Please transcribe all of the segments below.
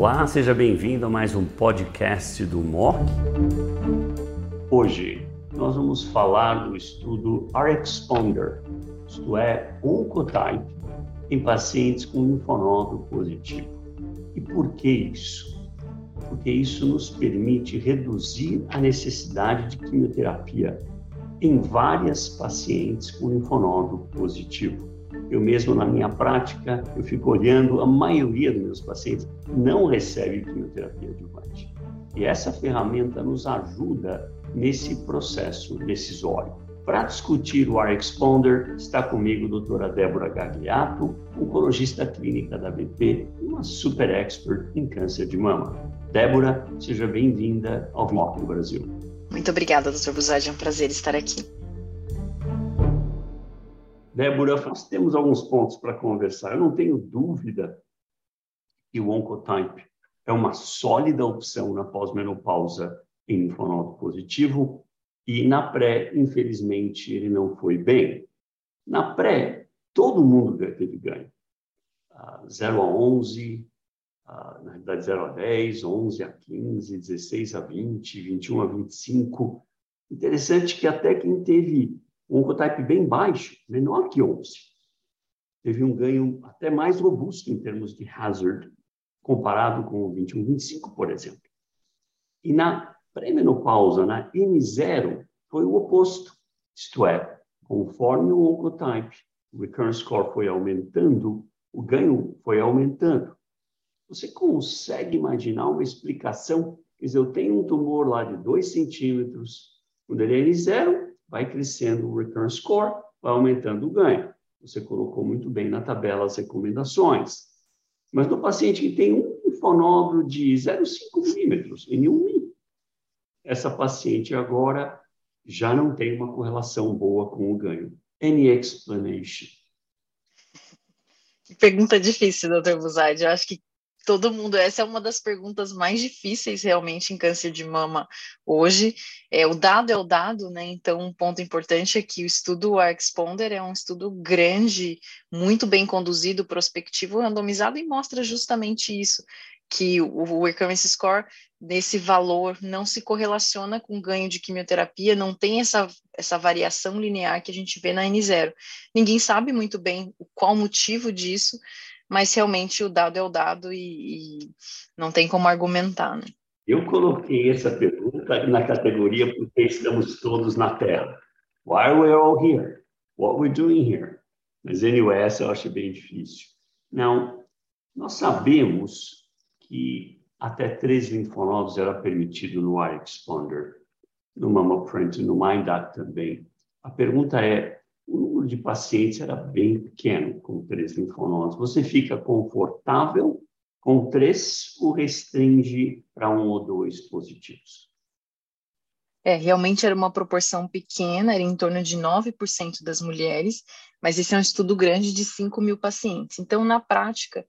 Olá, seja bem-vindo a mais um podcast do MOC. Hoje nós vamos falar do estudo RxPonder, isto é, Oncotype, em pacientes com linfonodo positivo. E por que isso? Porque isso nos permite reduzir a necessidade de quimioterapia em várias pacientes com linfonodo positivo. Eu mesmo, na minha prática, eu fico olhando, a maioria dos meus pacientes não recebe quimioterapia adjuvante. E essa ferramenta nos ajuda nesse processo decisório. Para discutir o RxPonder, está comigo a doutora Débora Gagliato, oncologista clínica da BP e uma super expert em câncer de mama. Débora, seja bem-vinda ao no Brasil. Muito obrigada, doutor Buzadi, é um prazer estar aqui. Débora, nós temos alguns pontos para conversar. Eu não tenho dúvida que o Oncotype é uma sólida opção na pós-menopausa em linfonodo positivo e na pré, infelizmente, ele não foi bem. Na pré, todo mundo teve ganho. Uh, 0 a 11, uh, na realidade 0 a 10, 11 a 15, 16 a 20, 21 a 25. Interessante que até quem teve um oncotype bem baixo, menor que 11. Teve um ganho até mais robusto em termos de hazard, comparado com o 21, 25, por exemplo. E na pré-menopausa, na N0, foi o oposto. Isto é, conforme o oncotype, o recurrence score foi aumentando, o ganho foi aumentando. Você consegue imaginar uma explicação? Quer dizer, eu tenho um tumor lá de 2 centímetros, quando ele é N0, vai crescendo o recurrence score, vai aumentando o ganho. Você colocou muito bem na tabela as recomendações. Mas no paciente que tem um linfonódulo de 0,5 milímetros, em um essa paciente agora já não tem uma correlação boa com o ganho. Any explanation? Pergunta difícil, doutor Buzaide. Eu acho que todo mundo, essa é uma das perguntas mais difíceis realmente em câncer de mama hoje. É, o dado é o dado, né? Então, um ponto importante é que o estudo Exponder é um estudo grande, muito bem conduzido, prospectivo, randomizado e mostra justamente isso, que o, o recurrence score nesse valor não se correlaciona com ganho de quimioterapia, não tem essa, essa variação linear que a gente vê na N0. Ninguém sabe muito bem qual motivo disso, mas realmente o dado é o dado e, e não tem como argumentar, né? Eu coloquei essa pergunta na categoria porque estamos todos na Terra. Why are we all here? What we doing here? Mas anyway, essa eu acho bem difícil. Não, nós sabemos que até três linfonodos era permitido no Expander, no MammaPrint, no MindDat também. A pergunta é, número de pacientes era bem pequeno com três linfonodos. Você fica confortável com três ou restringe para um ou dois positivos? É, realmente era uma proporção pequena, era em torno de 9% das mulheres, mas esse é um estudo grande de 5 mil pacientes. Então, na prática,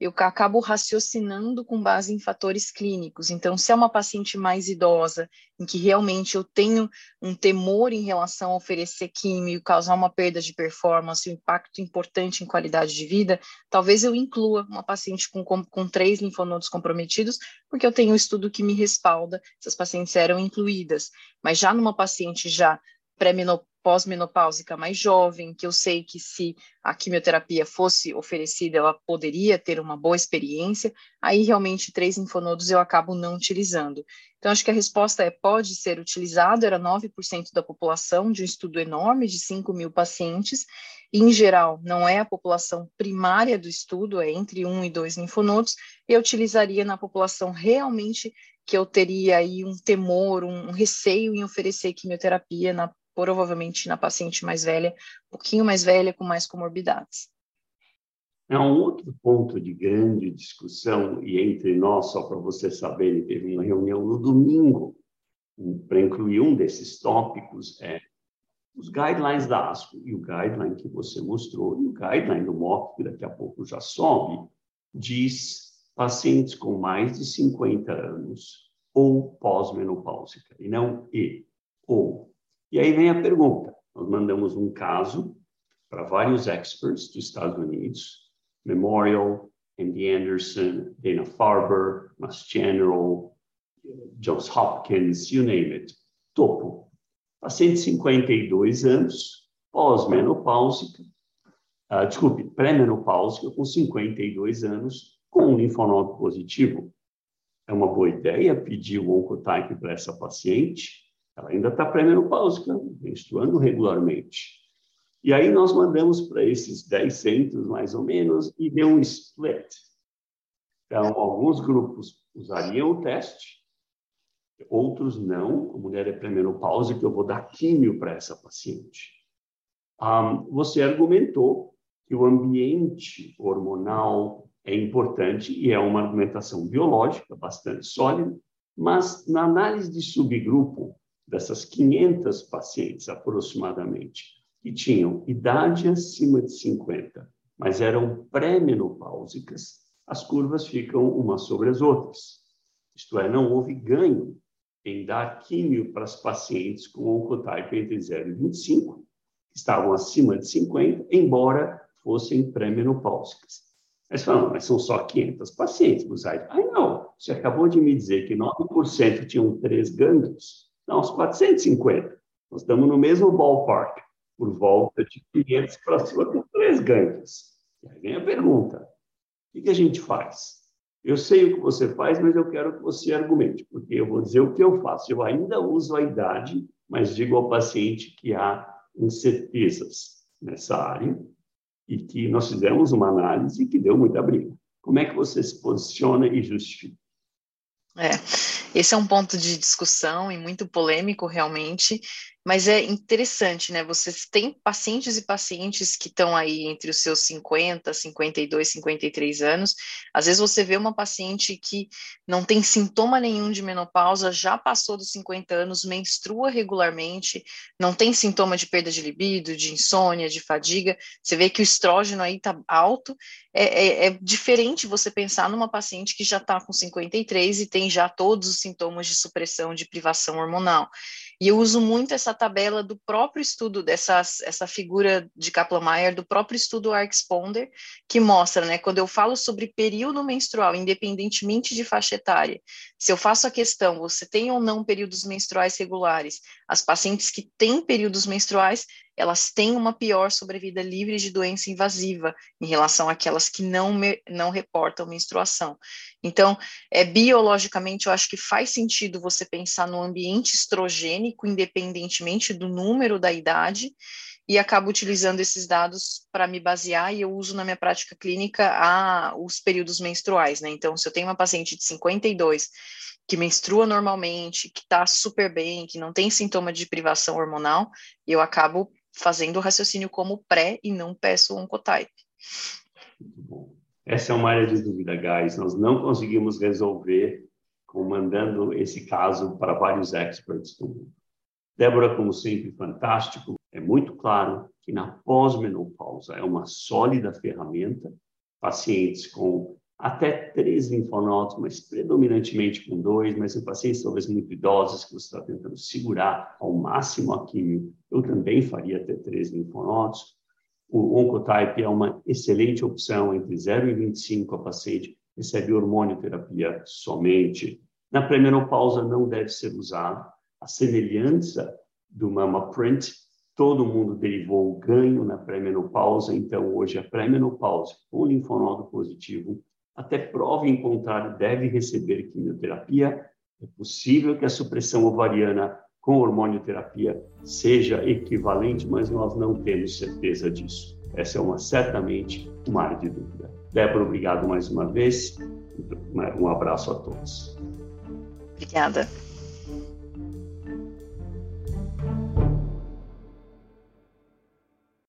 eu acabo raciocinando com base em fatores clínicos. Então, se é uma paciente mais idosa, em que realmente eu tenho um temor em relação a oferecer químio, causar uma perda de performance, um impacto importante em qualidade de vida, talvez eu inclua uma paciente com, com, com três linfonodos comprometidos, porque eu tenho um estudo que me respalda, essas pacientes eram incluídas. Mas já numa paciente já pré-menopausa, pós-menopáusica mais jovem, que eu sei que se a quimioterapia fosse oferecida, ela poderia ter uma boa experiência, aí realmente três linfonodos eu acabo não utilizando. Então, acho que a resposta é pode ser utilizado, era 9% da população, de um estudo enorme de 5 mil pacientes, e, em geral, não é a população primária do estudo, é entre um e dois linfonodos, eu utilizaria na população realmente que eu teria aí um temor, um receio em oferecer quimioterapia na provavelmente na paciente mais velha, um pouquinho mais velha, com mais comorbidades. É um outro ponto de grande discussão, e entre nós, só para você saber, teve uma reunião no domingo para incluir um desses tópicos, é os guidelines da ASCO, e o guideline que você mostrou, e o guideline do MOC, que daqui a pouco já sobe, diz pacientes com mais de 50 anos ou pós-menopáusica, e não e, ou. E aí vem a pergunta: nós mandamos um caso para vários experts dos Estados Unidos, Memorial, MD Anderson, Dana-Farber, Mass General, Johns Hopkins, you name it. Topo. Paciente de 52 anos, pós-menopáusica, uh, desculpe, pré-menopáusica, com 52 anos, com um linfonodo positivo. É uma boa ideia pedir o oncotype para essa paciente. Ela ainda está pré-menopáusica, menstruando regularmente. E aí nós mandamos para esses 10 centros, mais ou menos, e deu um split. Então, alguns grupos usariam o teste, outros não. A mulher é pré-menopausa, eu vou dar químio para essa paciente. Um, você argumentou que o ambiente hormonal é importante e é uma argumentação biológica bastante sólida, mas na análise de subgrupo dessas 500 pacientes aproximadamente que tinham idade acima de 50, mas eram pré-menopáusicas, as curvas ficam umas sobre as outras. Isto é, não houve ganho em dar químio para as pacientes com oncotype entre 0 e 25, que estavam acima de 50, embora fossem pré-menopáusicas. Mas falam, mas são só 500 pacientes, Buzaide. Ai, não, você acabou de me dizer que 9% tinham três gânglios. Não, os 450. Nós estamos no mesmo ballpark, por volta de 500 para cima com três gânglios. E aí vem a pergunta, o que a gente faz? Eu sei o que você faz, mas eu quero que você argumente, porque eu vou dizer o que eu faço. Eu ainda uso a idade, mas digo ao paciente que há incertezas nessa área e que nós fizemos uma análise que deu muita briga. Como é que você se posiciona e justifica? É, esse é um ponto de discussão e muito polêmico realmente, mas é interessante, né? Vocês têm pacientes e pacientes que estão aí entre os seus 50, 52, 53 anos. Às vezes você vê uma paciente que não tem sintoma nenhum de menopausa, já passou dos 50 anos, menstrua regularmente, não tem sintoma de perda de libido, de insônia, de fadiga. Você vê que o estrógeno aí está alto. É, é, é diferente você pensar numa paciente que já está com 53 e tem já todos sintomas de supressão, de privação hormonal. E eu uso muito essa tabela do próprio estudo, dessa essa figura de Kaplan-Meier, do próprio estudo ARC-Sponder, que mostra, né, quando eu falo sobre período menstrual, independentemente de faixa etária, se eu faço a questão, você tem ou não períodos menstruais regulares, as pacientes que têm períodos menstruais, elas têm uma pior sobrevida livre de doença invasiva em relação àquelas que não, me, não reportam menstruação. Então, é, biologicamente, eu acho que faz sentido você pensar no ambiente estrogênico, independentemente do número da idade, e acabo utilizando esses dados para me basear e eu uso na minha prática clínica a, os períodos menstruais, né? Então, se eu tenho uma paciente de 52 que menstrua normalmente, que está super bem, que não tem sintoma de privação hormonal, eu acabo fazendo o raciocínio como pré e não peço oncotype. Muito bom. Essa é uma área de dúvida, guys. Nós não conseguimos resolver mandando esse caso para vários experts do mundo. Débora, como sempre, fantástico. É muito claro que na pós-menopausa é uma sólida ferramenta. Pacientes com até três linfonodos, mas predominantemente com dois, mas em pacientes talvez muito idosos que você está tentando segurar ao máximo a quimio, eu também faria até três linfonodos. O Oncotype é uma excelente opção entre 0 e 25 a paciente recebe hormonioterapia somente. Na pré-menopausa não deve ser usado. A semelhança do Mama Print, todo mundo derivou o ganho na pré-menopausa, então hoje a pré-menopausa com linfonodo positivo até prova em contrário, deve receber quimioterapia. É possível que a supressão ovariana com hormonioterapia seja equivalente, mas nós não temos certeza disso. Essa é uma certamente uma área de dúvida. Débora, obrigado mais uma vez. Um abraço a todos. Obrigada.